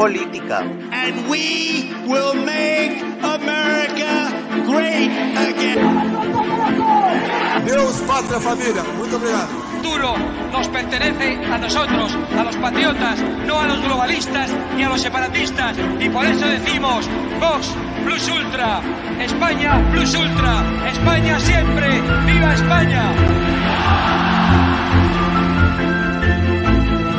política. And we will make America great again. Deus, patria, familia. Muito obrigado. futuro nos pertenece a nosotros, a los patriotas, no a los globalistas ni a los separatistas. Y por eso decimos, Vox Plus Ultra, España Plus Ultra, España siempre, viva España.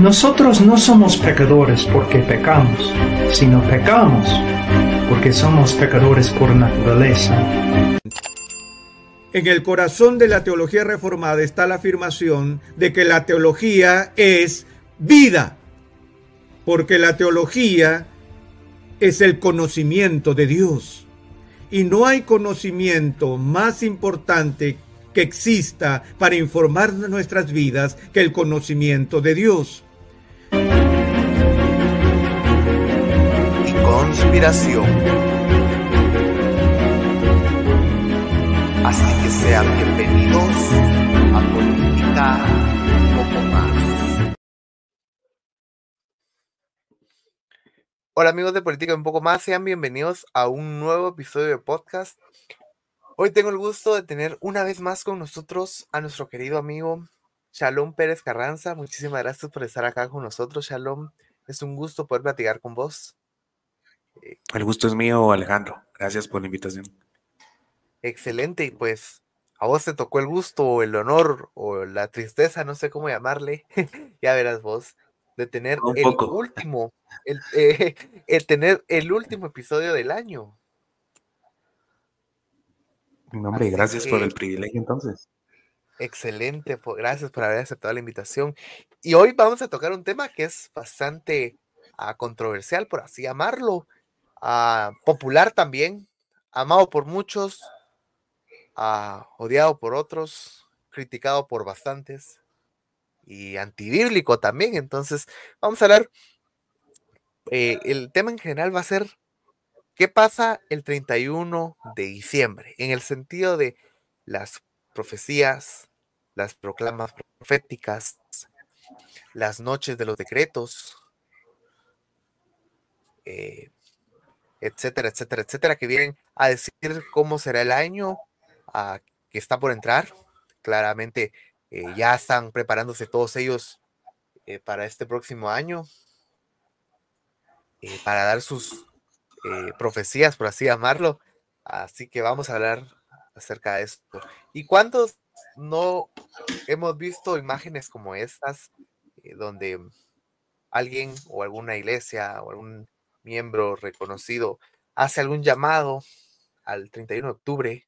Nosotros no somos pecadores porque pecamos, sino pecamos porque somos pecadores por naturaleza. En el corazón de la teología reformada está la afirmación de que la teología es vida, porque la teología es el conocimiento de Dios. Y no hay conocimiento más importante que exista para informar nuestras vidas que el conocimiento de Dios. Conspiración. Así que sean bienvenidos a Política un poco más. Hola amigos de Política un poco más, sean bienvenidos a un nuevo episodio de podcast. Hoy tengo el gusto de tener una vez más con nosotros a nuestro querido amigo Shalom Pérez Carranza. Muchísimas gracias por estar acá con nosotros, Shalom. Es un gusto poder platicar con vos. El gusto es mío, Alejandro. Gracias por la invitación. Excelente, y pues a vos te tocó el gusto o el honor o la tristeza, no sé cómo llamarle, ya verás vos, de tener Un el poco. último, el, eh, el tener el último episodio del año. No, hombre, Así gracias por el privilegio entonces. Excelente, gracias por haber aceptado la invitación. Y hoy vamos a tocar un tema que es bastante ah, controversial, por así llamarlo, popular también, amado por muchos, odiado por otros, criticado por bastantes y antibíblico también. Entonces, vamos a hablar, eh, el tema en general va a ser, ¿qué pasa el 31 de diciembre? En el sentido de las profecías, las proclamas proféticas, las noches de los decretos, eh, etcétera, etcétera, etcétera, que vienen a decir cómo será el año ah, que está por entrar. Claramente eh, ya están preparándose todos ellos eh, para este próximo año, eh, para dar sus profecías, por así llamarlo. Así que vamos a hablar acerca de esto. ¿Y cuántos no hemos visto imágenes como estas, donde alguien o alguna iglesia o algún miembro reconocido hace algún llamado al 31 de octubre,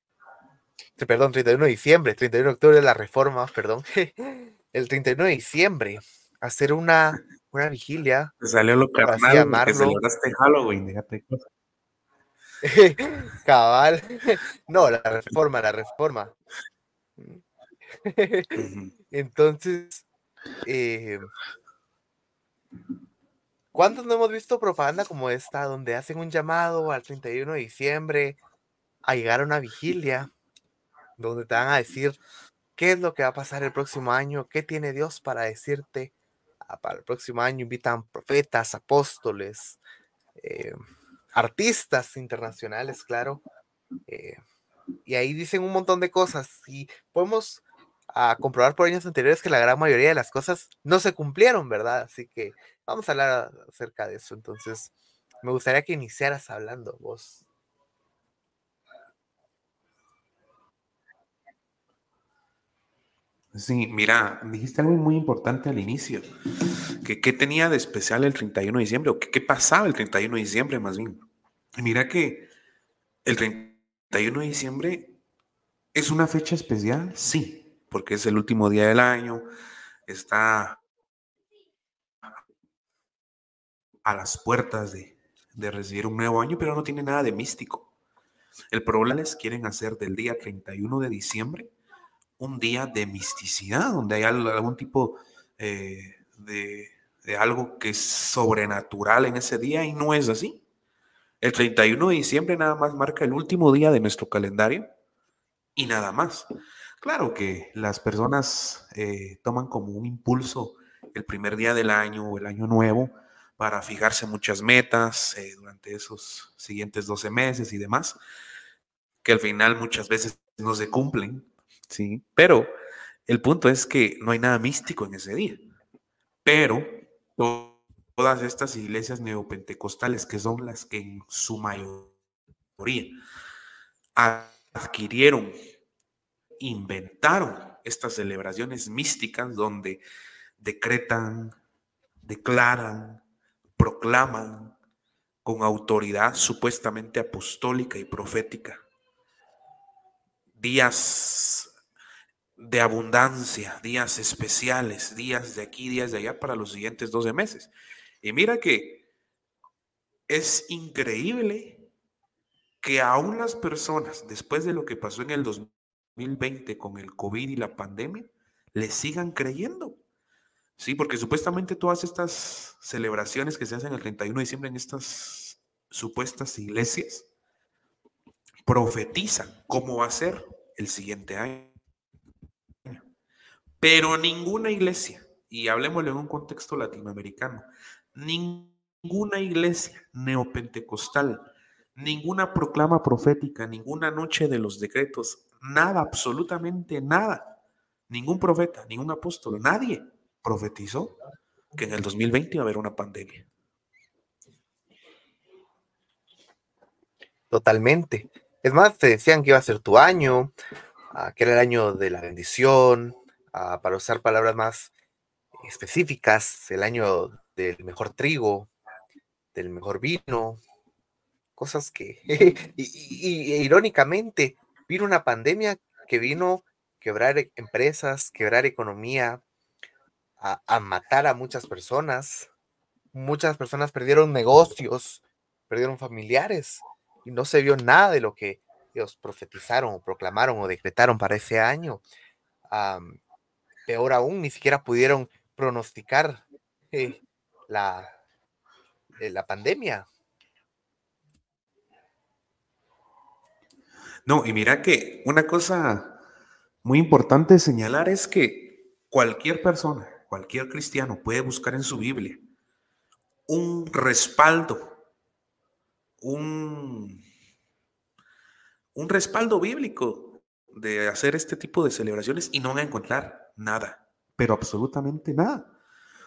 perdón, 31 de diciembre, 31 de octubre de la reforma, perdón, el 31 de diciembre, hacer una, una vigilia, Te salió lo carnal, que celebraste Halloween, déjate cosas. cabal, no, la reforma, la reforma. Entonces, eh, ¿cuántos no hemos visto propaganda como esta, donde hacen un llamado al 31 de diciembre a llegar a una vigilia, donde te van a decir qué es lo que va a pasar el próximo año, qué tiene Dios para decirte ah, para el próximo año? Invitan profetas, apóstoles, eh, artistas internacionales, claro. eh, y ahí dicen un montón de cosas y podemos a comprobar por años anteriores que la gran mayoría de las cosas no se cumplieron, ¿verdad? Así que vamos a hablar acerca de eso. Entonces, me gustaría que iniciaras hablando vos. Sí, mira, dijiste algo muy importante al inicio. que ¿Qué tenía de especial el 31 de diciembre? ¿O qué, pasaba el 31 de diciembre más bien? Mira que el 31 de diciembre es una fecha especial, sí, porque es el último día del año, está a las puertas de, recibir un nuevo año, pero no tiene nada de místico. El problema es quieren hacer del día 31 de diciembre un día de misticidad, donde hay algún tipo eh, de, de algo que es sobrenatural en ese día y no es así. El 31 de diciembre nada más marca el último día de nuestro calendario y nada más. Claro que las personas eh, toman como un impulso el primer día del año o el año nuevo para fijarse muchas metas eh, durante esos siguientes 12 meses y demás, que al final muchas veces no se cumplen, ¿sí? Pero el punto es que no hay nada místico en ese día. Pero todas estas iglesias neopentecostales, que son las que en su mayoría adquirieron, inventaron estas celebraciones místicas donde decretan, declaran, proclaman con autoridad supuestamente apostólica y profética días de abundancia, días especiales, días de aquí, días de allá para los siguientes 12 meses. Y mira que es increíble que aún las personas, después de lo que pasó en el 2020 con el COVID y la pandemia, le sigan creyendo. Sí, porque supuestamente todas estas celebraciones que se hacen el 31 de diciembre en estas supuestas iglesias profetizan cómo va a ser el siguiente año. Pero ninguna iglesia, y hablemoslo en un contexto latinoamericano, ninguna iglesia neopentecostal, ninguna proclama profética, ninguna noche de los decretos, nada, absolutamente nada, ningún profeta, ningún apóstol, nadie profetizó que en el 2020 iba a haber una pandemia. Totalmente. Es más, te decían que iba a ser tu año, ah, que era el año de la bendición, ah, para usar palabras más específicas, el año del mejor trigo, del mejor vino, cosas que, y, irónicamente, vino una pandemia que vino quebrar e, empresas, quebrar economía, a, matar a muchas personas. Muchas personas perdieron negocios, perdieron familiares y no se vio nada de lo que ellos profetizaron o proclamaron o decretaron para ese año. peor aún, ni siquiera pudieron pronosticar eh, la, eh, la pandemia. No, y mira que una cosa muy importante señalar es que cualquier persona cualquier cristiano puede buscar en su Biblia un respaldo, un, un respaldo bíblico de hacer este tipo de celebraciones y no van a encontrar nada, pero absolutamente nada.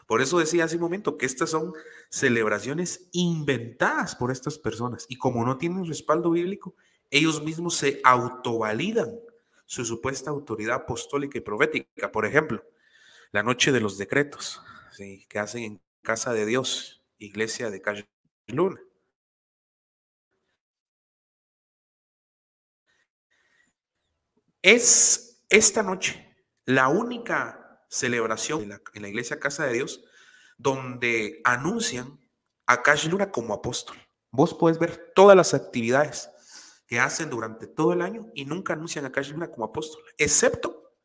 Por eso decía hace un momento que estas son celebraciones inventadas por estas personas y como no tienen respaldo bíblico, ellos mismos se autovalidan su supuesta autoridad apostólica y profética. Por ejemplo, la noche de los decretos, que hacen en Casa de Dios, iglesia de Calle Luna. Es esta noche la única celebración en la, iglesia Casa de Dios donde anuncian a Cash Luna como apóstol. Vos puedes ver todas las actividades que hacen durante todo el año y nunca anuncian a Luna como apóstol, excepto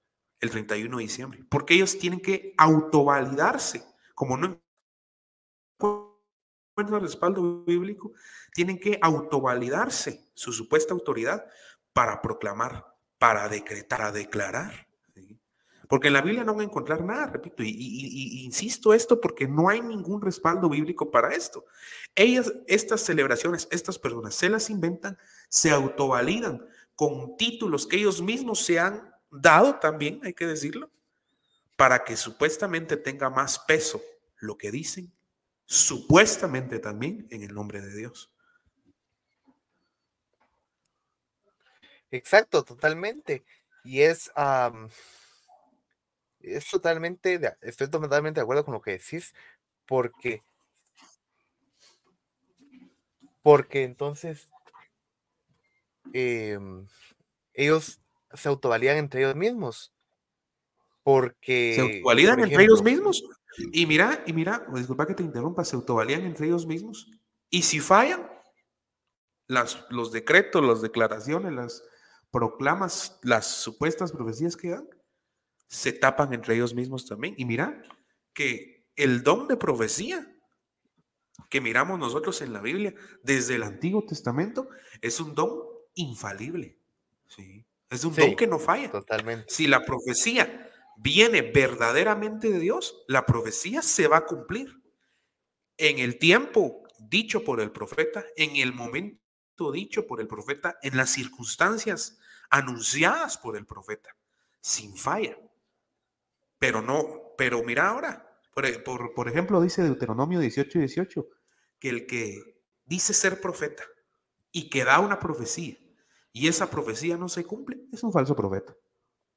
el 31 de diciembre, porque ellos tienen que autovalidarse, como no encuentran respaldo bíblico, tienen que autovalidarse su supuesta autoridad para proclamar, para decretar, a declarar. Porque en la Biblia no van a encontrar nada, repito, y, insisto esto porque no hay ningún respaldo bíblico para esto. Ellas, estas celebraciones, estas personas se las inventan, se autovalidan con títulos que ellos mismos se han dado también, hay que decirlo, para que supuestamente tenga más peso lo que dicen, supuestamente también en el nombre de Dios. Exacto, totalmente. Y es, es totalmente, estoy totalmente de acuerdo con lo que decís, porque, porque entonces em, ellos se autovalían entre ellos mismos. Porque. Se autovalidan entre ellos mismos. Y mira, y mira, disculpa que te interrumpa, se autovalían entre ellos mismos. Y si fallan, las, los decretos, las declaraciones, las proclamas, las supuestas profecías que dan, se tapan entre ellos mismos también. Y mira que el don de profecía que miramos nosotros en la Biblia desde el Antiguo Testamento es un don infalible. ¿sí? Es un don que no falla. Totalmente. Si la profecía viene verdaderamente de Dios, la profecía se va a cumplir en el tiempo dicho por el profeta, en el momento dicho por el profeta, en las circunstancias anunciadas por el profeta, sin falla. Pero no, pero mira ahora, por, por, ejemplo, dice Deuteronomio 18 y 18, que el que dice ser profeta y que da una profecía y esa profecía no se cumple, es un falso profeta.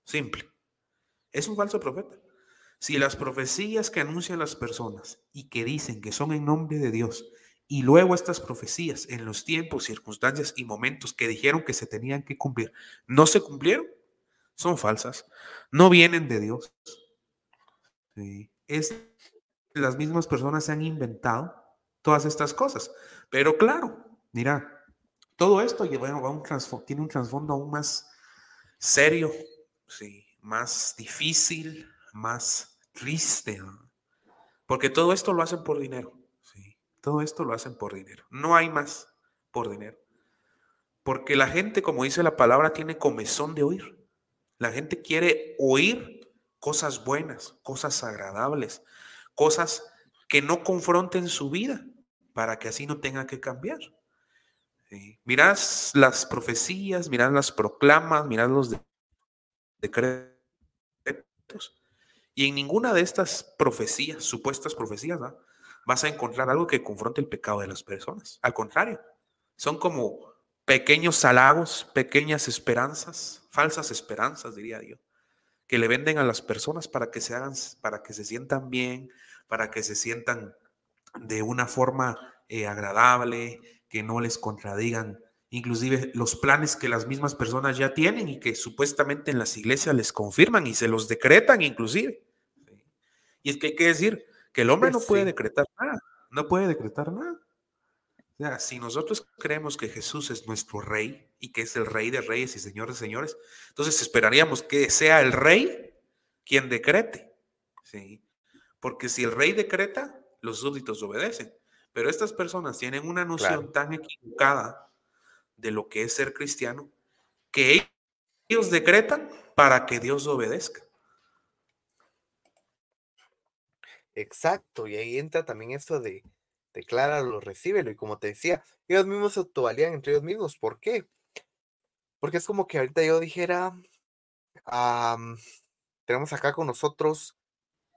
Simple. Es un falso profeta. Si las profecías que anuncian las personas y que dicen que son en nombre de Dios, y luego estas profecías en los tiempos, circunstancias y momentos que dijeron que se tenían que cumplir, no se cumplieron, son falsas, no vienen de Dios. Es, las mismas personas se han inventado todas estas cosas. Pero claro, mira, todo esto lleva, un tiene un trasfondo aún más serio, sí, más difícil, más triste, porque todo esto lo hacen por dinero. Sí, todo esto lo hacen por dinero. No hay más por dinero. Porque la gente, como dice la palabra, tiene comezón de oír. La gente quiere oír cosas buenas, cosas agradables, cosas que no confronten su vida para que así no tenga que cambiar. Mirás las profecías, mirás las proclamas, mirás los decretos. Y en ninguna de estas profecías, supuestas profecías, vas a encontrar algo que confronte el pecado de las personas. Al contrario, son como pequeños halagos, pequeñas esperanzas, falsas esperanzas, diría yo, que le venden a las personas para que se hagan, para que se sientan bien, para que se sientan de una forma eh, agradable, que no les contradigan inclusive los planes que las mismas personas ya tienen y que supuestamente en las iglesias les confirman y se los decretan inclusive. Y es que hay que decir que el hombre no puede decretar nada, no puede decretar nada. O sea, si nosotros creemos que Jesús es nuestro rey y que es el rey de reyes y señores de señores, entonces esperaríamos que sea el rey quien decrete. ¿sí? Porque si el rey decreta, los súbditos obedecen. Pero estas personas tienen una noción tan equivocada de lo que es ser cristiano que ellos decretan para que Dios obedezca. Exacto, y ahí entra también esto de decláralo, recíbelo, y como te decía, ellos mismos se autovalían entre ellos mismos. ¿Por qué? Porque es como que ahorita yo dijera, tenemos acá con nosotros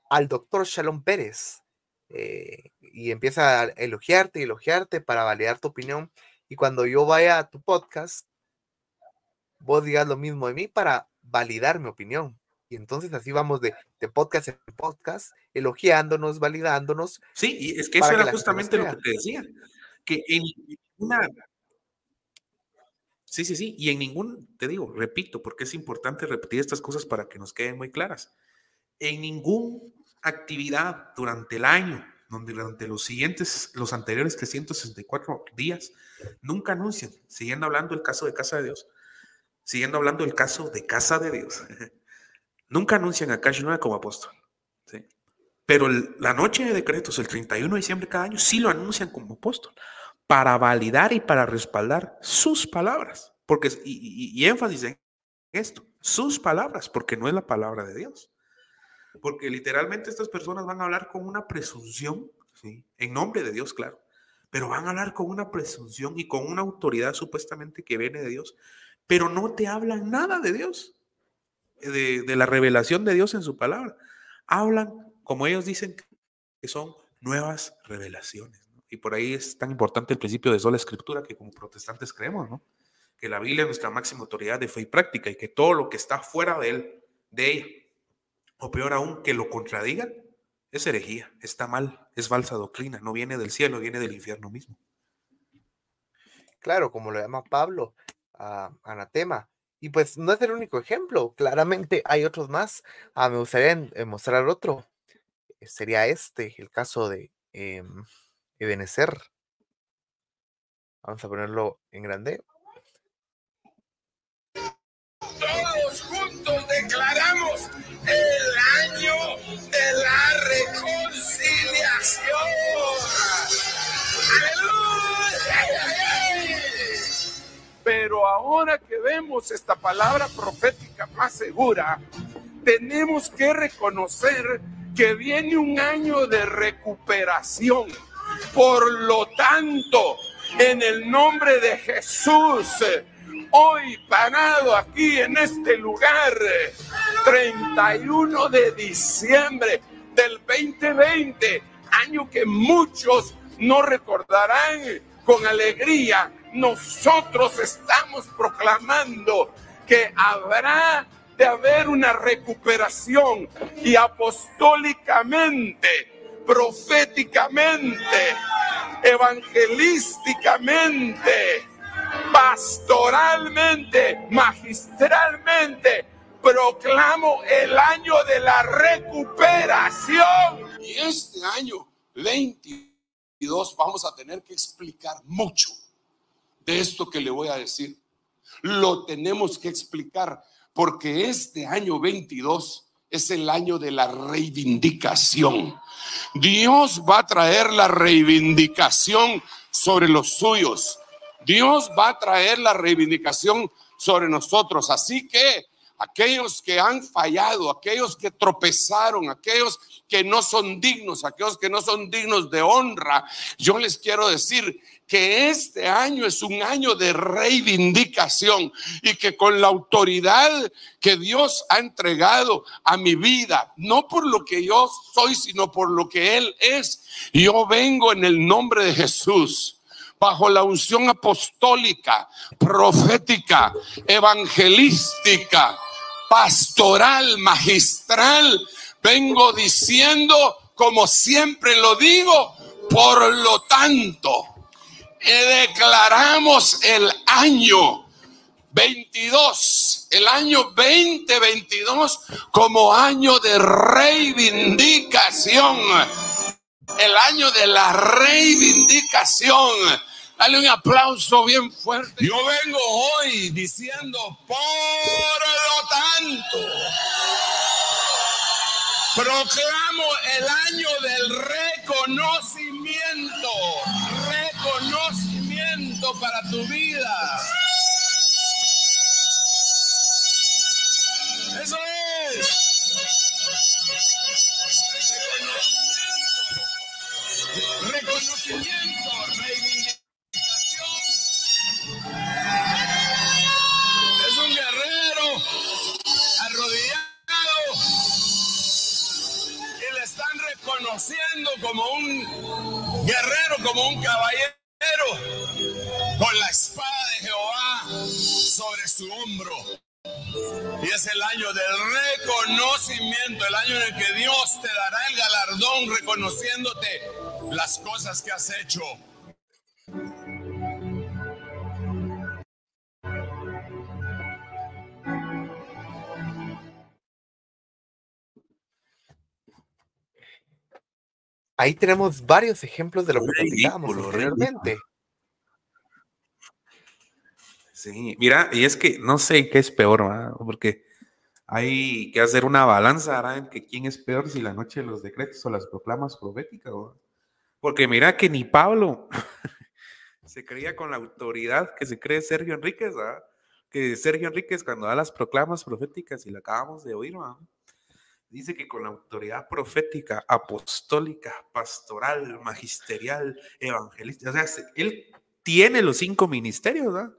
al doctor Shalom Pérez eh, y empieza a elogiarte y elogiarte para validar tu opinión. Y cuando yo vaya a tu podcast, vos digas lo mismo de mí para validar mi opinión. Y entonces así vamos de, podcast en podcast, elogiándonos, validándonos. Sí, y es que eso era justamente lo que te decía, que en una... Sí, sí, sí, y en ningún, te digo, repito, porque es importante repetir estas cosas para que nos queden muy claras. En ningún actividad durante el año, donde durante los siguientes, los anteriores 364 días, nunca anuncian, siguiendo hablando del caso de Casa de Dios, siguiendo hablando del caso de Casa de Dios, nunca anuncian a Cash como apóstol. Pero la noche de decretos, el 31 de diciembre cada año, sí lo anuncian como apóstol, para validar y para respaldar sus palabras, porque, y, y énfasis en esto, sus palabras, porque no es la palabra de Dios. Porque literalmente estas personas van a hablar con una presunción, ¿sí? en nombre de Dios, claro, pero van a hablar con una presunción y con una autoridad supuestamente que viene de Dios, pero no te hablan nada de Dios, de, la revelación de Dios en su palabra. Hablan, como ellos dicen, que son nuevas revelaciones. Y por ahí es tan importante el principio de sola escritura que como protestantes creemos, ¿no? Que la Biblia es nuestra máxima autoridad de fe y práctica y que todo lo que está fuera de él, de ella, o peor aún, que lo contradigan, es herejía, está mal, es falsa doctrina, no viene del cielo, viene del infierno mismo. Claro, como lo llama Pablo, anatema. Y pues no es el único ejemplo, claramente hay otros más. Ah, me gustaría mostrar otro. Eh, sería este, el caso de eh, Ebenezer. Vamos a ponerlo en grande. Todos juntos declaramos el Pero ahora que vemos esta palabra profética más segura, tenemos que reconocer que viene un año de recuperación. Por lo tanto, en el nombre de Jesús, hoy parado aquí en este lugar, 31 de diciembre del 2020, año que muchos no recordarán con alegría, nosotros estamos proclamando que habrá de haber una recuperación y apostólicamente, proféticamente, evangelísticamente, pastoralmente, magistralmente, proclamo el año de la recuperación. Y este año 22 vamos a tener que explicar mucho esto que le voy a decir. Lo tenemos que explicar porque este año 22 es el año de la reivindicación. Dios va a traer la reivindicación sobre los suyos. Dios va a traer la reivindicación sobre nosotros. Así que aquellos que han fallado, aquellos que tropezaron, aquellos que no son dignos, aquellos que no son dignos de honra, yo les quiero decir que este año es un año de reivindicación y que con la autoridad que Dios ha entregado a mi vida, no por lo que yo soy, sino por lo que Él es, yo vengo en el nombre de Jesús bajo la unción apostólica, profética, evangelística, pastoral, magistral, vengo diciendo, como siempre lo digo, por lo tanto, declaramos el año 22, el año 2022 como año de reivindicación, el año de la reivindicación. Dale un aplauso bien fuerte. Yo vengo hoy diciendo, por lo tanto, proclamo el año del reconocimiento, para tu vida. Eso es. Reconocimiento, reivindicación. Es un guerrero arrodillado y le están reconociendo como un guerrero, como un caballero, el año en el que Dios te dará el galardón reconociéndote las cosas que has hecho. Ahí tenemos varios ejemplos de lo que platicábamos anteriormente. Sí, mira, y es que no sé qué es peor, ¿verdad? porque hay que hacer una balanza en que quién es peor si la noche de los decretos o las proclamas proféticas. ¿verdad? Porque mira que ni Pablo se creía con la autoridad que se cree Sergio Enríquez, ¿verdad? que Sergio Enríquez cuando da las proclamas proféticas y la acabamos de oír, ¿verdad? dice que con la autoridad profética, apostólica, pastoral, magisterial, evangelista, o sea, se- él tiene los cinco ministerios, ¿verdad?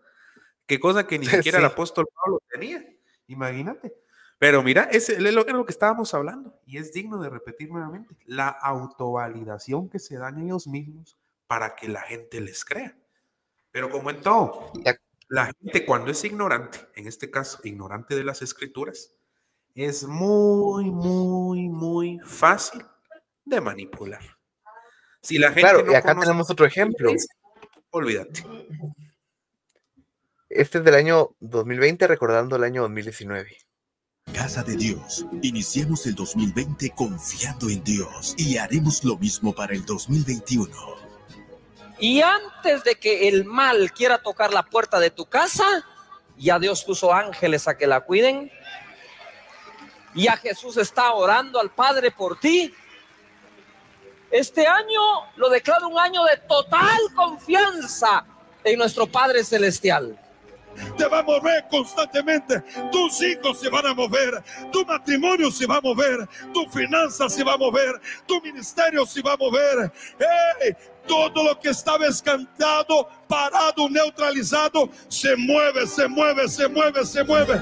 Qué cosa que ni siquiera el apóstol Pablo tenía, imagínate. Pero mira, es lo, es lo que estábamos hablando y es digno de repetir nuevamente, la autovalidación que se dan ellos mismos para que la gente les crea. Pero como en todo, la gente cuando es ignorante, en este caso ignorante de las escrituras, es muy, muy, muy fácil de manipular. Si la gente Claro, no y acá conoce tenemos otro ejemplo. olvídate. Este es del año 2020, recordando el año 2019. Casa de Dios. Iniciamos el 2020 confiando en Dios y haremos lo mismo para el 2021. Y antes de que el mal quiera tocar la puerta de tu casa, ya Dios puso ángeles a que la cuiden. Ya Jesús está orando al Padre por ti. Este año lo declaro un año de total confianza en nuestro Padre Celestial te va a mover constantemente. Tus hijos se van a mover, tu matrimonio se va a mover, tu finanza se va a mover, tu ministerio se va a mover. Todo lo que estaba escantado, parado, neutralizado, se mueve, se mueve, se mueve, se mueve.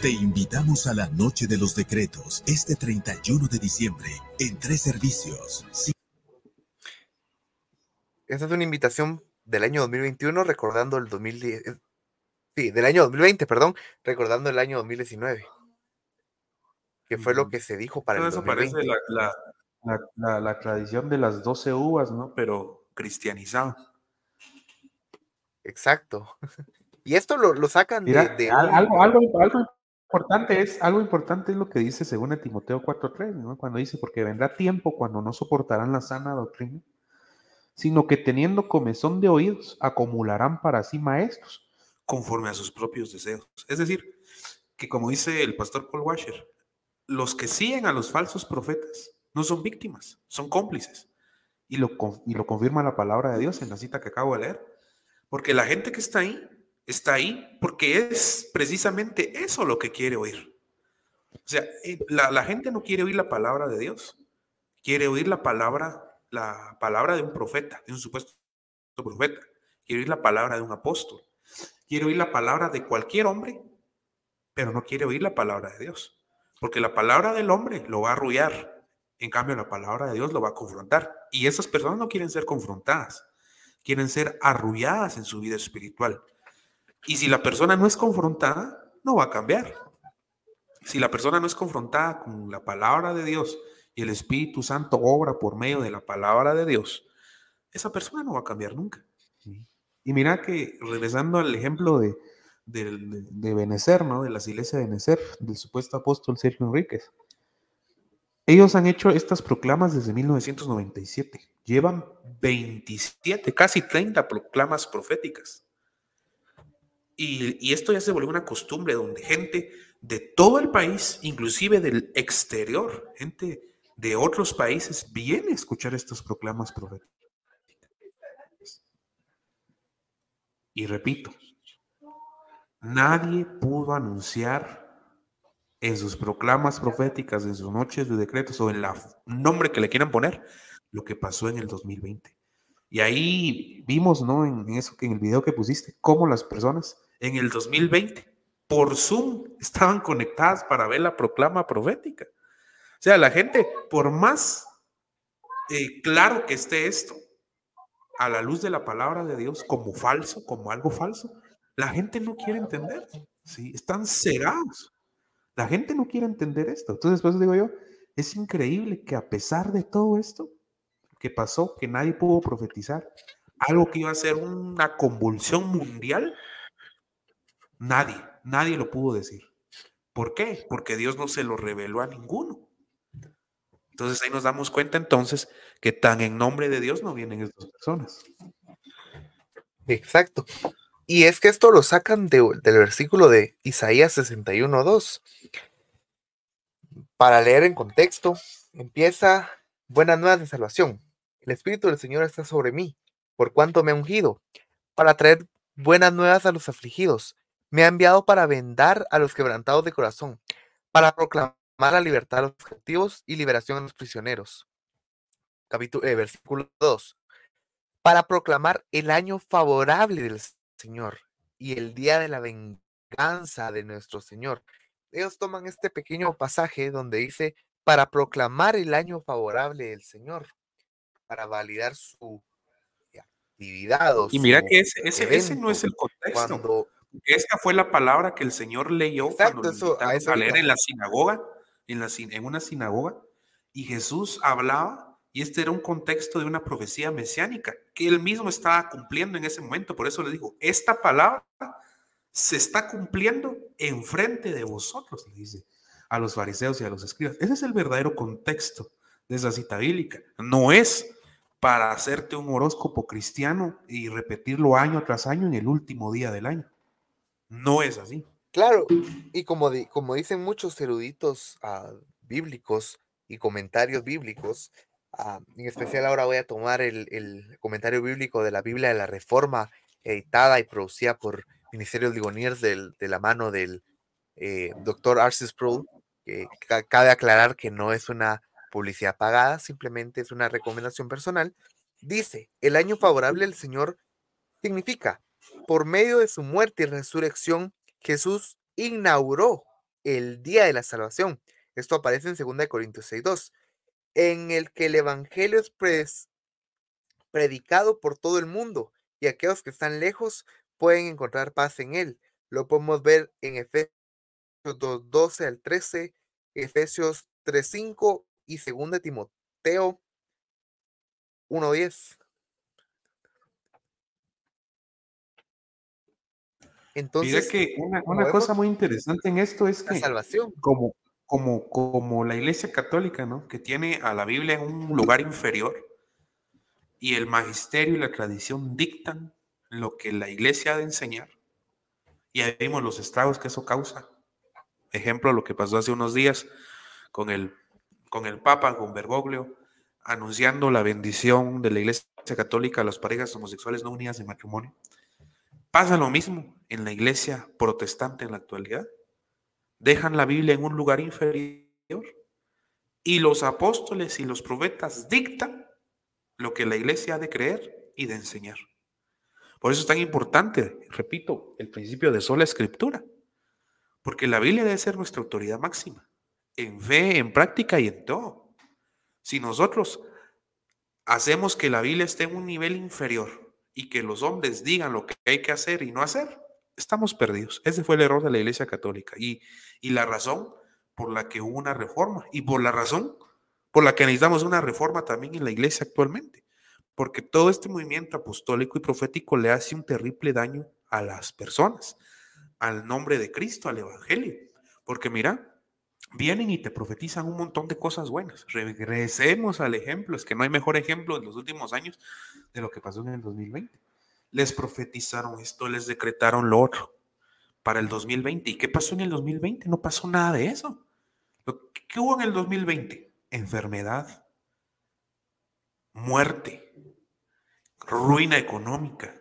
Te invitamos a la Noche de los Decretos este 31 de diciembre en tres servicios. Esta es una invitación del año 2021 recordando el 2010, sí, del año 2020, perdón, recordando el año 2019, que fue lo que se dijo para el eso 2020. parece la, la, la, la, tradición de las 12 uvas, ¿no? Pero cristianizado. Exacto. Y esto lo, lo sacan Mira, de, de algo, algo, algo, importante es, algo importante es lo que dice según Timoteo 4.3, ¿no? Cuando dice, porque vendrá tiempo cuando no soportarán la sana doctrina, sino que teniendo comezón de oídos, acumularán para sí maestros, conforme a sus propios deseos. Es decir, que como dice el pastor Paul Washer, los que siguen a los falsos profetas no son víctimas, son cómplices. Y lo, y lo confirma la palabra de Dios en la cita que acabo de leer. Porque la gente que está ahí, está ahí porque es precisamente eso lo que quiere oír. O sea, eh, la, la gente no quiere oír la palabra de Dios, quiere oír la palabra, la palabra de un profeta, de un supuesto profeta, quiere oír la palabra de un apóstol, quiere oír la palabra de cualquier hombre, pero no quiere oír la palabra de Dios. Porque la palabra del hombre lo va a arrullar. En cambio, la palabra de Dios lo va a confrontar. Y esas personas no quieren ser confrontadas. Quieren ser arrulladas en su vida espiritual. Y si la persona no es confrontada, no va a cambiar. Si la persona no es confrontada con la palabra de Dios y el Espíritu Santo obra por medio de la palabra de Dios, esa persona no va a cambiar nunca. Y mira que, regresando al ejemplo de, de, de, de Benecer, ¿no? De las iglesias de Benecer, del supuesto apóstol Sergio Enríquez. Ellos han hecho estas proclamas desde 1997. Llevan 27, casi 30 proclamas proféticas. Y, y, esto ya se volvió una costumbre donde gente de todo el país, inclusive del exterior, gente de otros países, viene a escuchar estas proclamas proféticas. Y repito, nadie pudo anunciar en sus proclamas proféticas, en sus noches de decretos o en el nombre que le quieran poner, lo que pasó en el 2020. Y ahí vimos, ¿no? En eso que en el video que pusiste, cómo las personas en el 2020 por Zoom estaban conectadas para ver la proclama profética. Sea, la gente, por más eh, claro que esté esto, a la luz de la palabra de Dios como falso, como algo falso, la gente no quiere entender, ¿sí? Están cegados. La gente no quiere entender esto. Entonces, después digo yo, es increíble que a pesar de todo esto que pasó, que nadie pudo profetizar, algo que iba a ser una convulsión mundial, nadie, nadie lo pudo decir. ¿Por qué? Porque Dios no se lo reveló a ninguno. Entonces ahí nos damos cuenta entonces que tan en nombre de Dios no vienen estas personas. Exacto. Y es que esto lo sacan de, del versículo de Isaías 61.2. Para leer en contexto, empieza buenas nuevas de salvación. El Espíritu del Señor está sobre mí, por cuanto me ha ungido, para traer buenas nuevas a los afligidos. Me ha enviado para vendar a los quebrantados de corazón, para proclamar la libertad a los cautivos y liberación a los prisioneros. Capítulo, eh, versículo 2. Para proclamar el año favorable del Señor y el día de la venganza de nuestro Señor. Ellos toman este pequeño pasaje donde dice para proclamar el año favorable del Señor, para validar su actividad. O y mira su que ese, ese, ese, no es el contexto. Cuando, Esta fue la palabra que el Señor leyó Exacto, cuando lo eso- a invitaron eso a leer en la sinagoga, en, una sinagoga, y Jesús hablaba, y este era un contexto de una profecía mesiánica que él mismo estaba cumpliendo en ese momento. Por eso le digo, esta palabra se está cumpliendo enfrente de vosotros, le dice a los fariseos y a los escribas. Ese es el verdadero contexto de esa cita bíblica. No es para hacerte un horóscopo cristiano y repetirlo año tras año en el último día del año. No es así. Claro, y como, como dicen muchos eruditos ah, bíblicos y comentarios bíblicos, ah, en especial ahora voy a tomar el, comentario bíblico de la Biblia de la Reforma, editada y producida por Ministerios Ligoniers de la mano del eh, doctor Arcis Sproul, que ca- cabe aclarar que no es una publicidad pagada, simplemente es una recomendación personal. Dice, el año favorable del Señor significa, por medio de su muerte y resurrección, Jesús inauguró el día de la salvación. Esto aparece en 2 Corintios 6.2, en el que el Evangelio es pres- predicado por todo el mundo y aquellos que están lejos pueden encontrar paz en él. Lo podemos ver en Efesios 2.12 al 13, Efesios 3.5 y 2 Timoteo 1.10. Entonces, Mira que una, cosa vemos, muy interesante en esto es la que salvación. como, como, como la Iglesia Católica, ¿no? Que tiene a la Biblia en un lugar inferior y el magisterio y la tradición dictan lo que la Iglesia ha de enseñar. Y ahí vimos los estragos que eso causa. Ejemplo, lo que pasó hace unos días con el, con el Papa, con Bergoglio, anunciando la bendición de la Iglesia Católica a las parejas homosexuales no unidas en matrimonio. Pasa lo mismo en la Iglesia protestante en la actualidad. Dejan la Biblia en un lugar inferior y los apóstoles y los profetas dictan lo que la Iglesia ha de creer y de enseñar. Por eso es tan importante, repito, el principio de sola escritura. Porque la Biblia debe ser nuestra autoridad máxima, en fe, en práctica y en todo. Si nosotros hacemos que la Biblia esté en un nivel inferior y que los hombres digan lo que hay que hacer y no hacer, estamos perdidos. Ese fue el error de la Iglesia Católica y, y la razón por la que hubo una reforma y por la razón por la que necesitamos una reforma también en la Iglesia actualmente. Porque todo este movimiento apostólico y profético le hace un terrible daño a las personas, al nombre de Cristo, al Evangelio. Porque mira, vienen y te profetizan un montón de cosas buenas. Regresemos al ejemplo, es que no hay mejor ejemplo en los últimos años de lo que pasó en el 2020. Les profetizaron esto, les decretaron lo otro para el 2020. ¿Y qué pasó en el 2020? No pasó nada de eso. ¿Qué hubo en el 2020? Enfermedad, muerte, ruina económica,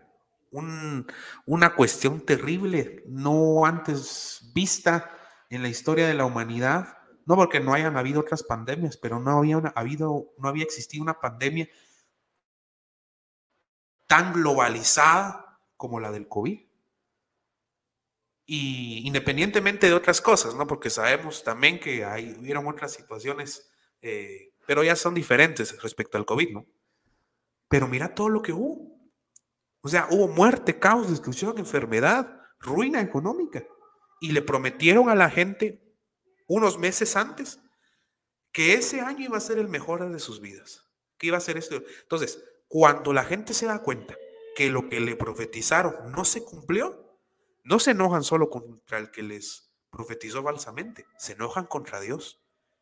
un- una cuestión terrible, no antes vista en la historia de la humanidad, no porque no hayan habido otras pandemias, pero no había habido, no había existido una pandemia tan globalizada como la del COVID. Y independientemente de otras cosas, ¿no? Porque sabemos también que hay, hubieron otras situaciones, eh, pero ya son diferentes respecto al COVID, ¿no? Pero mira todo lo que hubo. O sea, hubo muerte, caos, destrucción, enfermedad, ruina económica. Y le prometieron a la gente unos meses antes que ese año iba a ser el mejor de sus vidas. Que iba a ser esto. Entonces, cuando la gente se da cuenta que lo que le profetizaron no se cumplió, no se enojan solo contra el que les profetizó falsamente, se enojan contra Dios.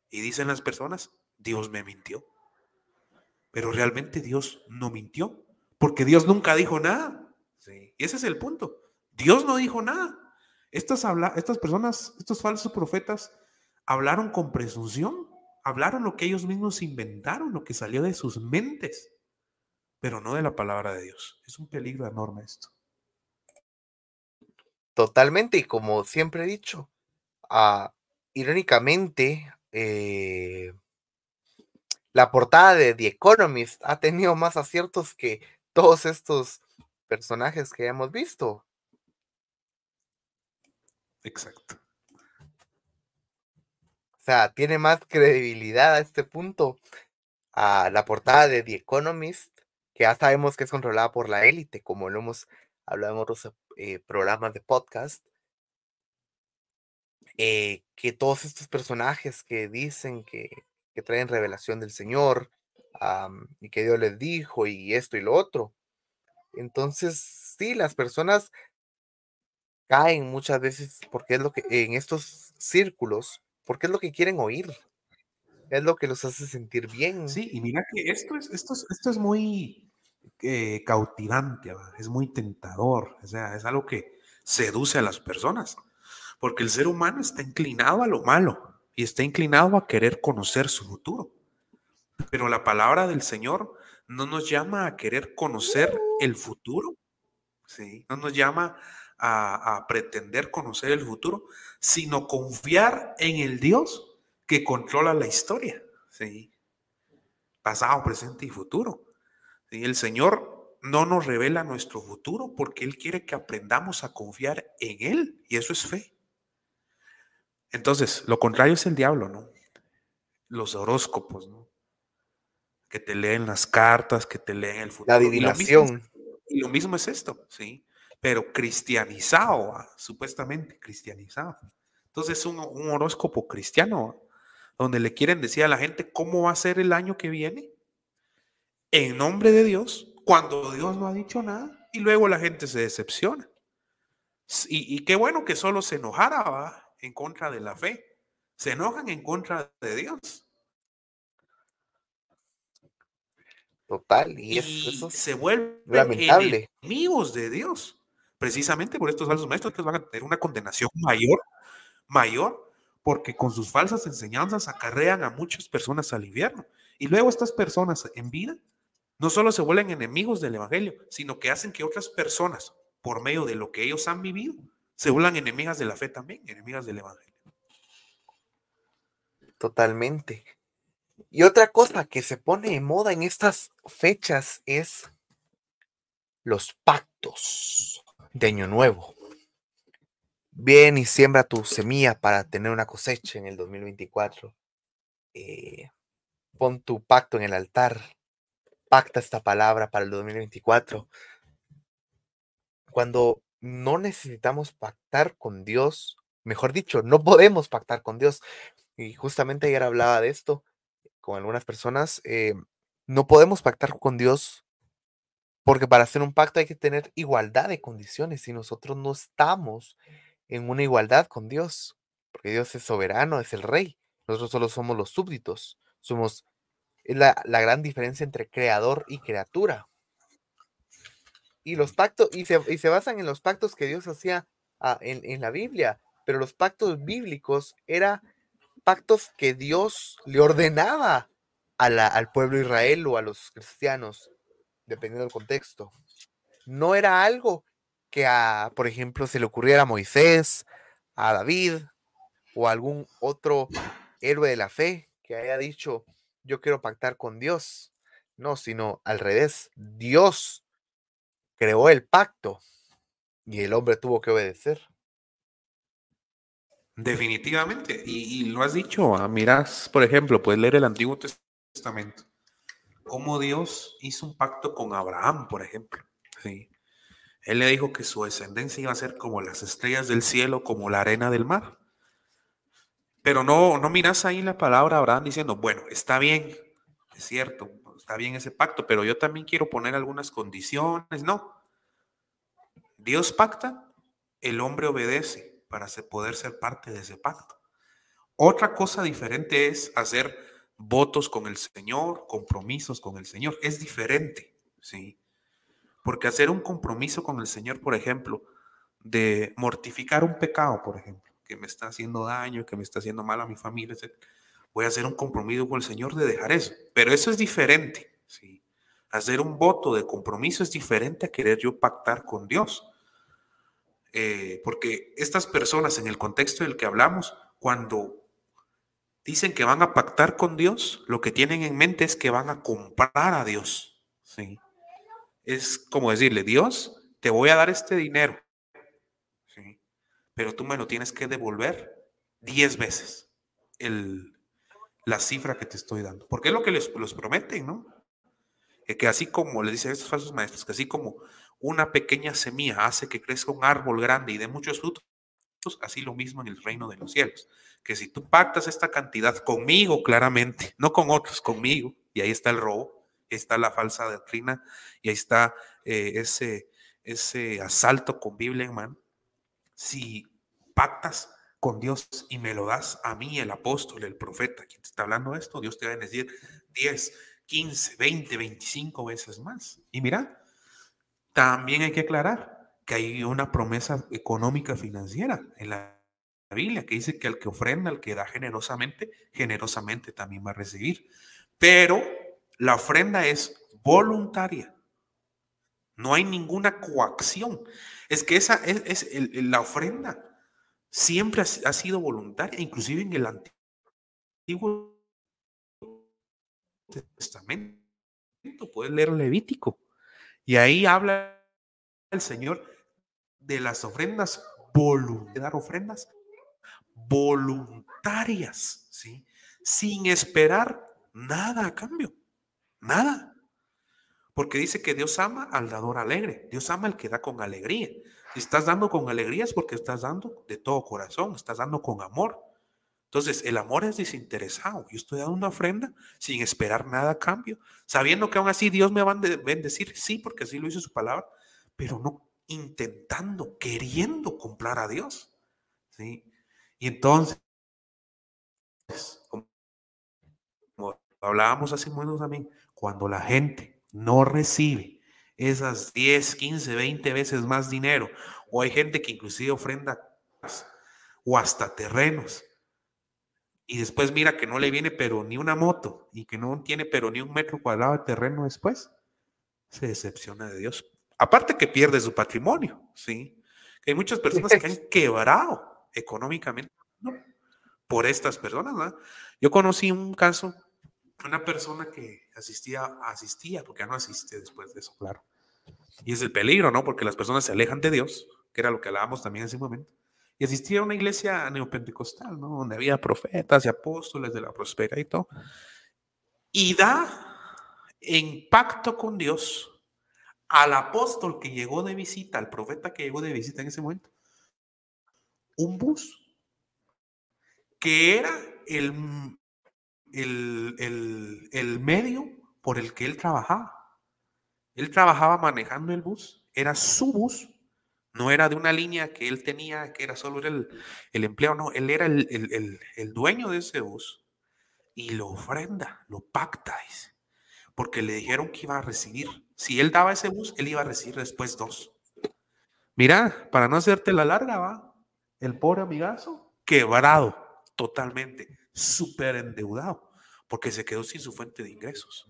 Y dicen las personas, Dios me mintió. Pero realmente Dios no mintió, porque Dios nunca dijo nada. Sí. Y ese es el punto. Dios no dijo nada. Estas, habla estas personas, estos falsos profetas, hablaron con presunción, hablaron lo que ellos mismos inventaron, lo que salió de sus mentes, pero no de la palabra de Dios. Es un peligro enorme esto. Totalmente, y como siempre he dicho, ah, irónicamente, eh, la portada de The Economist ha tenido más aciertos que todos estos personajes que hemos visto. Exacto. O sea, tiene más credibilidad a este punto a la portada de The Economist, que ya sabemos que es controlada por la élite, como lo hemos hablado en otros eh, programas de podcast, eh, que todos estos personajes que dicen que, traen revelación del Señor y que Dios les dijo y esto y lo otro. Entonces, sí, las personas caen muchas veces porque es lo que en estos círculos, porque es lo que quieren oír. es lo que los hace sentir bien. Sí, y mira que esto es, esto es, esto es muy eh, cautivante, ¿va? es muy tentador, o sea, es algo que seduce a las personas, porque el ser humano está inclinado a lo malo y está inclinado a querer conocer su futuro. Pero la palabra del Señor no nos llama a querer conocer el futuro, ¿sí? no nos llama a, a pretender conocer el futuro, sino confiar en el Dios que controla la historia, ¿sí? pasado, presente y futuro. ¿sí? El Señor no nos revela nuestro futuro porque Él quiere que aprendamos a confiar en Él y eso es fe. Entonces, lo contrario es el diablo, ¿no? Los horóscopos, ¿no? Que te leen las cartas, que te leen el futuro. La adivinación. Y lo mismo es esto, ¿sí? Pero cristianizado, ah, supuestamente cristianizado. Entonces es un, un horóscopo cristiano, ah, donde le quieren decir a la gente cómo va a ser el año que viene, en nombre de Dios, cuando Dios no ha dicho nada, y luego la gente se decepciona. Y, y qué bueno que solo se enojara, ¿va? en contra de la fe, se enojan en contra de Dios. Total, y, Y es- eso es se vuelven lamentable. enemigos de Dios, precisamente por estos falsos maestros que van a tener una condenación mayor, mayor, porque con sus falsas enseñanzas acarrean a muchas personas al infierno. Y luego estas personas en vida no solo se vuelven enemigos del evangelio, sino que hacen que otras personas, por medio de lo que ellos han vivido, se vuelvan enemigas de la fe también, enemigas del evangelio. Totalmente. Y otra cosa que se pone de moda en estas fechas es los pactos de Año Nuevo. Bien y siembra tu semilla para tener una cosecha en el 2024. Eh, pon tu pacto en el altar. Pacta esta palabra para el 2024. Cuando no necesitamos pactar con Dios, mejor dicho, no podemos pactar con Dios. Y justamente ayer hablaba de esto con algunas personas. eh, no podemos pactar con Dios porque para hacer un pacto hay que tener igualdad de condiciones y nosotros no estamos en una igualdad con Dios, porque Dios es soberano, es el rey. Nosotros solo somos los súbditos. Somos la, la gran diferencia entre creador y criatura. Y los pactos, y se, y se basan en los pactos que Dios hacía ah, en, en la Biblia, pero los pactos bíblicos eran pactos que Dios le ordenaba a la- al pueblo Israel o a los cristianos, dependiendo del contexto. No era algo que, a, por ejemplo, se le ocurriera a Moisés, a David o a algún otro héroe de la fe que haya dicho, yo quiero pactar con Dios. No, sino al revés, Dios creó el pacto y el hombre tuvo que obedecer. Definitivamente, y, y lo has dicho, ah, mirás, por ejemplo, puedes leer el Antiguo Testamento, cómo Dios hizo un pacto con Abraham, por ejemplo. ¿sí? Él le dijo que su descendencia iba a ser como las estrellas del cielo, como la arena del mar. Pero no, no miras ahí la palabra Abraham diciendo, bueno, está bien, es cierto, está bien ese pacto, pero yo también quiero poner algunas condiciones. No. Dios pacta, el hombre obedece para poder ser parte de ese pacto. Otra cosa diferente es hacer votos con el Señor, compromisos con el Señor. Es diferente, ¿sí? Porque hacer un compromiso con el Señor, por ejemplo, de mortificar un pecado, por ejemplo, que me está haciendo daño, que me está haciendo mal a mi familia, etc. Voy a hacer un compromiso con el Señor de dejar eso. Pero eso es diferente, ¿sí? Hacer un voto de compromiso es diferente a querer yo pactar con Dios. Eh, porque estas personas en el contexto del que hablamos, cuando dicen que van a pactar con Dios, lo que tienen en mente es que van a comprar a Dios. ¿sí? Es como decirle, Dios, te voy a dar este dinero, ¿sí? pero tú me lo tienes que devolver 10 veces el, la cifra que te estoy dando. Porque es lo que les, los prometen, ¿no? Eh, que así como les dicen estos falsos maestros, que así como una pequeña semilla hace que crezca un árbol grande y dé muchos frutos, así lo mismo en el reino de los cielos. Que si tú pactas esta cantidad conmigo claramente, no con otros, conmigo, y ahí está el robo, está la falsa doctrina, y ahí está eh, ese, ese asalto con Biblia en. Si pactas con Dios y me lo das a mí, el apóstol, el profeta, quien te está hablando esto, Dios te va a decir 10, 15, 20, 25 veces más. Y mira, también hay que aclarar que hay una promesa económica financiera en la Biblia que dice que el que ofrenda, el que da generosamente, generosamente también va a recibir. Pero la ofrenda es voluntaria. No hay ninguna coacción. Es que esa es, la ofrenda siempre ha, sido voluntaria, inclusive en el Antiguo Testamento. Puedes leer Levítico. Y ahí habla el Señor de las ofrendas voluntarias, ofrendas voluntarias, ¿sí? Sin esperar nada a cambio, nada. Porque dice que Dios ama al dador alegre, Dios ama al que da con alegría. Si estás dando con alegría es porque estás dando de todo corazón, estás dando con amor. Entonces, el amor es desinteresado. Yo estoy dando una ofrenda sin esperar nada a cambio, sabiendo que aún así Dios me va a bendecir, sí, porque así lo hizo su palabra, pero no intentando, queriendo comprar a Dios. ¿sí? Y entonces, como hablábamos hace un momento también, cuando la gente no recibe esas 10, 15, 20 veces más dinero, o hay gente que inclusive ofrenda o hasta terrenos, y después mira que no le viene pero ni una moto y que no tiene pero ni un metro cuadrado de terreno después, se decepciona de Dios. Aparte que pierde su patrimonio, ¿sí? hay muchas personas que han quebrado económicamente por estas personas, ¿no? Yo conocí un caso, una persona que asistía, asistía, porque ya no asiste después de eso, claro. Y es el peligro, ¿no? Porque las personas se alejan de Dios, que era lo que hablábamos también en ese momento y asistía a una iglesia neopentecostal, ¿no? Donde había profetas y apóstoles de la prosperidad y todo. Y da en pacto con Dios al apóstol que llegó de visita, al profeta que llegó de visita en ese momento, un bus que era el, el, el, el medio por el que él trabajaba. Él trabajaba manejando el bus, era su bus, no era de una línea que él tenía, que era solo el, el empleo, no, él era el, dueño de ese bus y lo ofrenda, lo pacta, porque le dijeron que iba a recibir. Si él daba ese bus, él iba a recibir después dos. Mira, para no hacerte la larga, va, el pobre amigazo quebrado totalmente, súper endeudado, porque se quedó sin su fuente de ingresos.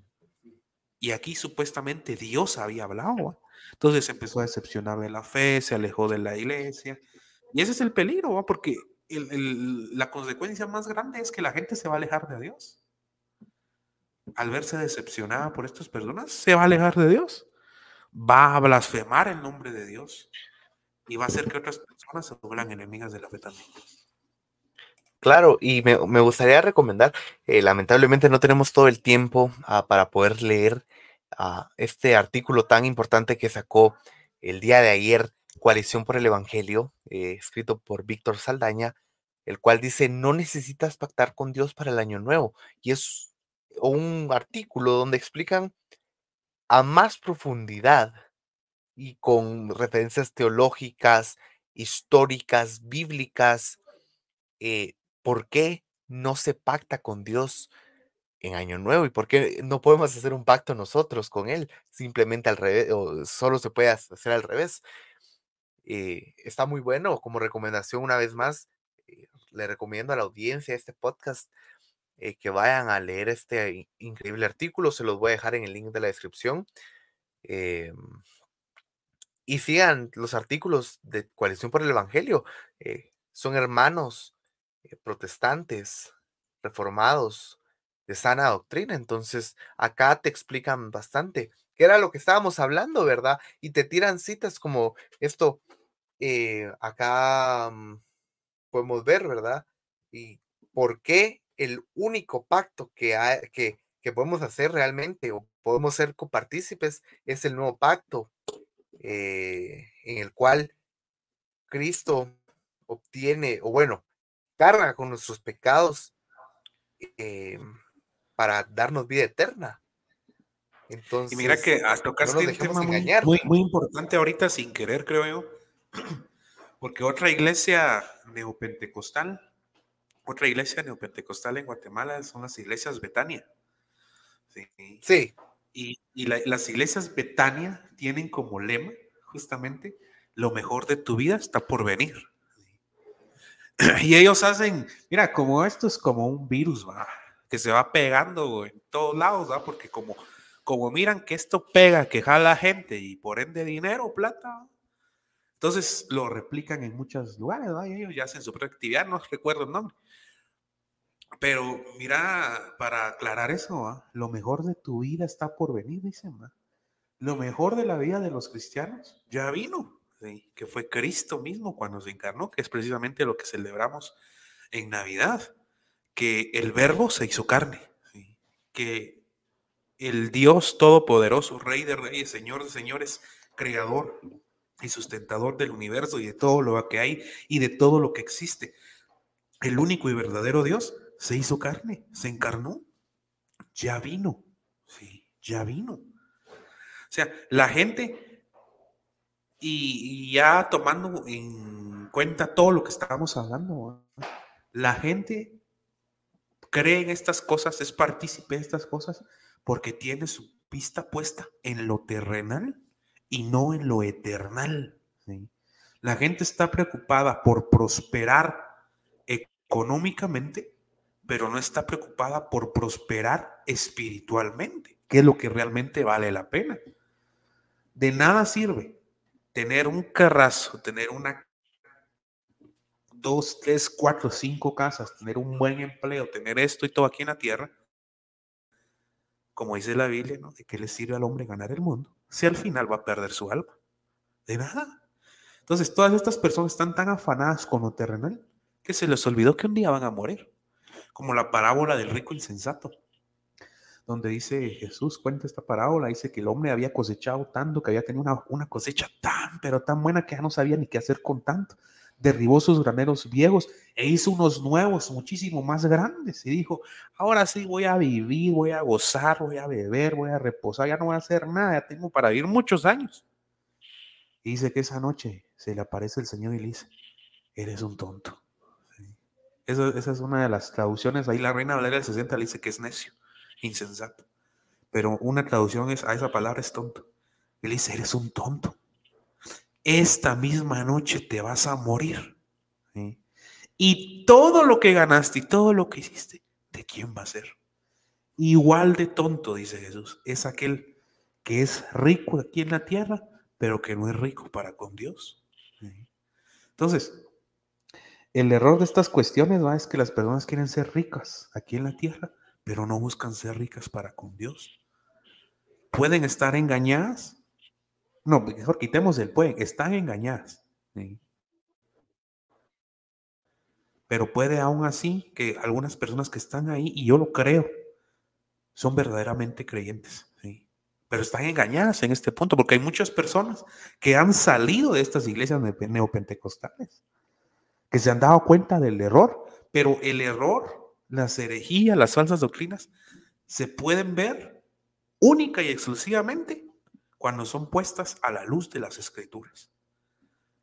Y aquí supuestamente Dios había hablado. Entonces empezó a decepcionar de la fe, se alejó de la iglesia. Y ese es el peligro, porque la consecuencia más grande es que la gente se va a alejar de Dios. Al verse decepcionada por estas personas, se va a alejar de Dios. Va a blasfemar el nombre de Dios. Y va a hacer que otras personas se vuelvan enemigas de la fe también. Claro, y me, gustaría recomendar, eh, lamentablemente no tenemos todo el tiempo ah, para poder leer este artículo tan importante que sacó el día de ayer Coalición por el Evangelio, eh, escrito por Víctor Saldaña, el cual dice, no necesitas pactar con Dios para el año nuevo. Y es un artículo donde explican a más profundidad y con referencias teológicas, históricas, bíblicas, eh, por qué no se pacta con Dios en Año Nuevo y por qué no podemos hacer un pacto nosotros con él, simplemente al revés, o solo se puede hacer al revés. Eh, está muy bueno como recomendación una vez más. Eh, le recomiendo a la audiencia este podcast eh, que vayan a leer este increíble artículo. Se los voy a dejar en el link de la descripción. Em, y sigan los artículos de Coalición por el Evangelio. son hermanos protestantes, reformados, de sana doctrina. Entonces, acá te explican bastante, que era lo que estábamos hablando, ¿verdad? Y te tiran citas como esto, eh, acá mm, podemos ver, ¿verdad? Y por qué el único pacto que, hay, que, que podemos hacer realmente o podemos ser copartícipes es el nuevo pacto eh, en el cual Cristo obtiene, o bueno, carga con nuestros pecados eh, para darnos vida eterna. Entonces, y mira que tocaste un tema muy, muy, importante ahorita sin querer, creo yo, Porque otra iglesia neopentecostal, otra iglesia neopentecostal en Guatemala son las iglesias Betania. Sí. Sí. Y, y la- las iglesias Betania tienen como lema, justamente, lo mejor de tu vida está por venir. Y ellos hacen, mira, como esto es como un virus, ¿va? que se va pegando en todos lados, ¿va? porque como, como miran que esto pega, que jala gente y por ende dinero, plata, entonces lo replican en muchos lugares, ¿va? y ellos ya hacen su propia actividad, no recuerdo el nombre. Pero mira, para aclarar eso, ¿va? lo mejor de tu vida está por venir, dicen. Lo mejor de la vida de los cristianos ya vino, que fue Cristo mismo cuando se encarnó, que es precisamente lo que celebramos en Navidad, que el verbo se hizo carne, que el Dios todopoderoso, Rey de reyes, Señor de señores, creador y sustentador del universo y de todo lo que hay y de todo lo que existe, el único y verdadero Dios, se hizo carne, se encarnó, ya vino, sí, ya vino. O sea, la gente, y, ya tomando en cuenta todo lo que estábamos hablando, la gente cree en estas cosas, es partícipe de estas cosas, porque tiene su vista puesta en lo terrenal y no en lo eternal. La gente está preocupada por prosperar económicamente, pero no está preocupada por prosperar espiritualmente, que es lo que realmente vale la pena. De nada sirve tener un carrazo, tener una dos, tres, cuatro, cinco casas, tener un buen empleo, tener esto y todo aquí en la tierra, como dice la Biblia, ¿no? ¿De qué le sirve al hombre ganar el mundo? Si al final va a perder su alma. De nada. Entonces, todas estas personas están tan afanadas con lo terrenal que se les olvidó que un día van a morir. Como la parábola del rico insensato, donde dice Jesús, cuenta esta parábola, dice que el hombre había cosechado tanto, que había tenido una, cosecha tan, pero tan buena que ya no sabía ni qué hacer con tanto derribó sus graneros viejos e hizo unos nuevos muchísimo más grandes. Y dijo, ahora sí voy a vivir, voy a gozar, voy a beber, voy a reposar, ya no voy a hacer nada, ya tengo para vivir muchos años. Y dice que esa noche se le aparece el Señor y le dice, eres un tonto. Esa, es una de las traducciones, ahí la Reina Valeria del 60 le dice que es necio, insensato. Pero una traducción es, a esa palabra es tonto. Él dice, eres un tonto esta misma noche te vas a morir. Y todo lo que ganaste y todo lo que hiciste, ¿de quién va a ser? Igual de tonto, dice Jesús, es aquel que es rico aquí en la tierra, pero que no es rico para con Dios. Entonces, el error de estas cuestiones es que las personas quieren ser ricas aquí en la tierra, pero no buscan ser ricas para con Dios. Pueden estar engañadas, no, mejor quitemos el pueden, están engañadas. Pero puede aún así que algunas personas que están ahí, y yo lo creo, son verdaderamente creyentes. Pero están engañadas en este punto, porque hay muchas personas que han salido de estas iglesias neopentecostales, que se han dado cuenta del error, pero el error, las herejías, las falsas doctrinas, se pueden ver única y exclusivamente cuando son puestas a la luz de las escrituras.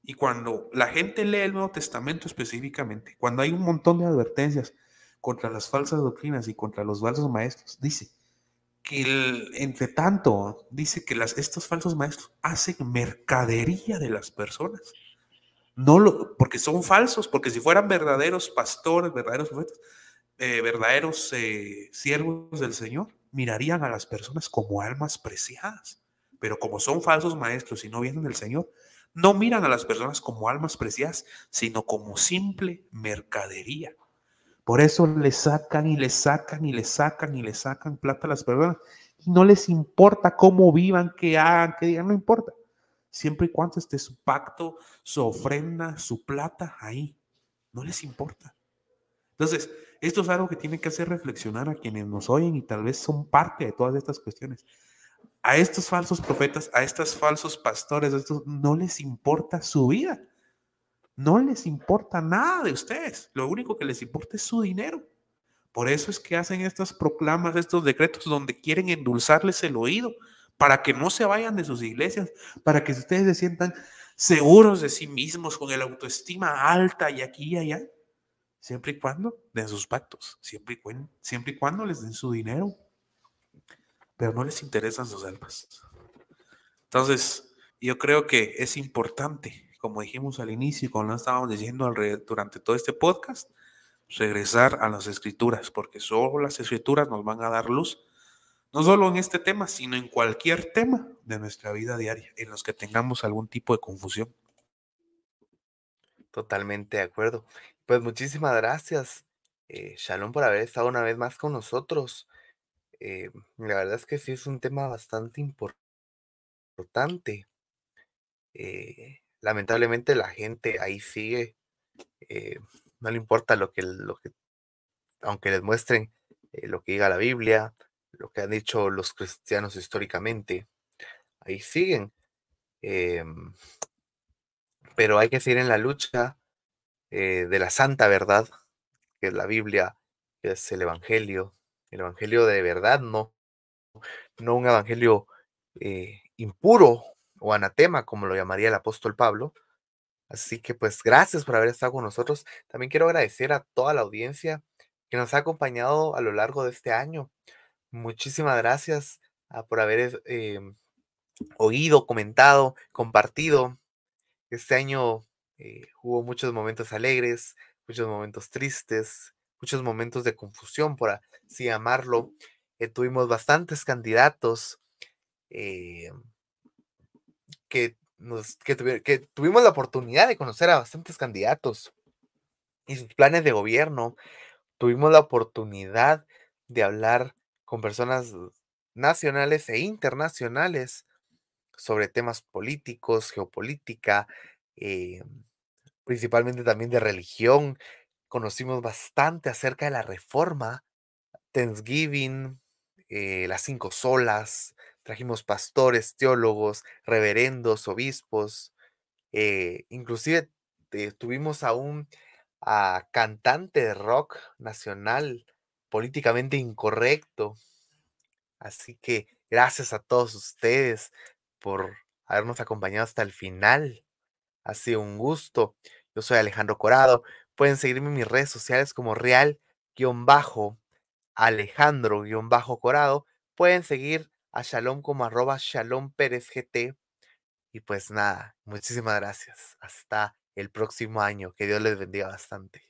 Y cuando la gente lee el Nuevo Testamento específicamente, cuando hay un montón de advertencias contra las falsas doctrinas y contra los falsos maestros, dice que el, entre tanto, dice que las, estos falsos maestros hacen mercadería de las personas. No lo, porque son falsos, porque si fueran verdaderos pastores, verdaderos profetas, eh, verdaderos eh, siervos del Señor, mirarían a las personas como almas preciadas. Pero como son falsos maestros y no vienen del Señor, no miran a las personas como almas preciadas, sino como simple mercadería. Por eso les sacan y les sacan y les sacan y les sacan plata a las personas. Y no les importa cómo vivan, qué hagan, qué digan, no importa. Siempre y cuando esté su pacto, su ofrenda, su plata ahí. No les importa. Entonces, esto es algo que tiene que hacer reflexionar a quienes nos oyen y tal vez son parte de todas estas cuestiones a estos falsos profetas, a estos falsos pastores, a estos, no les importa su vida. No les importa nada de ustedes. Lo único que les importa es su dinero. Por eso es que hacen estas proclamas, estos decretos donde quieren endulzarles el oído para que no se vayan de sus iglesias, para que ustedes se sientan seguros de sí mismos, con el autoestima alta y aquí y allá, siempre y cuando den sus pactos, siempre y, cuando, siempre y cuando les den su dinero, pero no les interesan sus almas. Entonces, yo creo que es importante, como dijimos al inicio lo estábamos diciendo durante todo este podcast, regresar a las escrituras, porque solo las escrituras nos van a dar luz no solo en este tema, sino en cualquier tema de nuestra vida diaria, en los que tengamos algún tipo de confusión. Totalmente de acuerdo. Pues muchísimas gracias, eh, Shalom, por haber estado una vez más con nosotros. Eh, la verdad es que sí es un tema bastante importante. Eh, lamentablemente la gente ahí sigue, no le importa lo que, lo que, aunque les muestren lo que diga la Biblia, lo que han dicho los cristianos históricamente. Ahí siguen. Em, pero hay que seguir en la lucha eh, de la santa verdad, que es la Biblia, que es el Evangelio. El Evangelio de verdad, no, no un Evangelio eh, impuro o anatema, como lo llamaría el apóstol Pablo. Así que pues gracias por haber estado con nosotros. También quiero agradecer a toda la audiencia que nos ha acompañado a lo largo de este año. Muchísimas gracias ah, por haber em, oído, comentado, compartido. Este año eh, hubo muchos momentos alegres, muchos momentos tristes, muchos momentos de confusión, por así llamarlo. Eh, tuvimos bastantes candidatos eh, que, nos, que, que tuvimos la oportunidad de conocer a bastantes candidatos y sus planes de gobierno. Tuvimos la oportunidad de hablar con personas nacionales e internacionales sobre temas políticos, geopolítica, eh, principalmente también de religión. Conocimos bastante acerca de la reforma, Thanksgiving, eh, las cinco solas, trajimos pastores, teólogos, reverendos, obispos, eh, inclusive tuvimos a un cantante de rock nacional políticamente incorrecto. Así que gracias a todos ustedes por habernos acompañado hasta el final. Ha sido un gusto. Yo soy Alejandro Corado. Pueden seguirme en mis redes sociales como real-alejandro-corado. Pueden seguir a Shalom como arroba Shalom Pérez GT. Y pues nada, muchísimas gracias. Hasta el próximo año. Que Dios les bendiga bastante.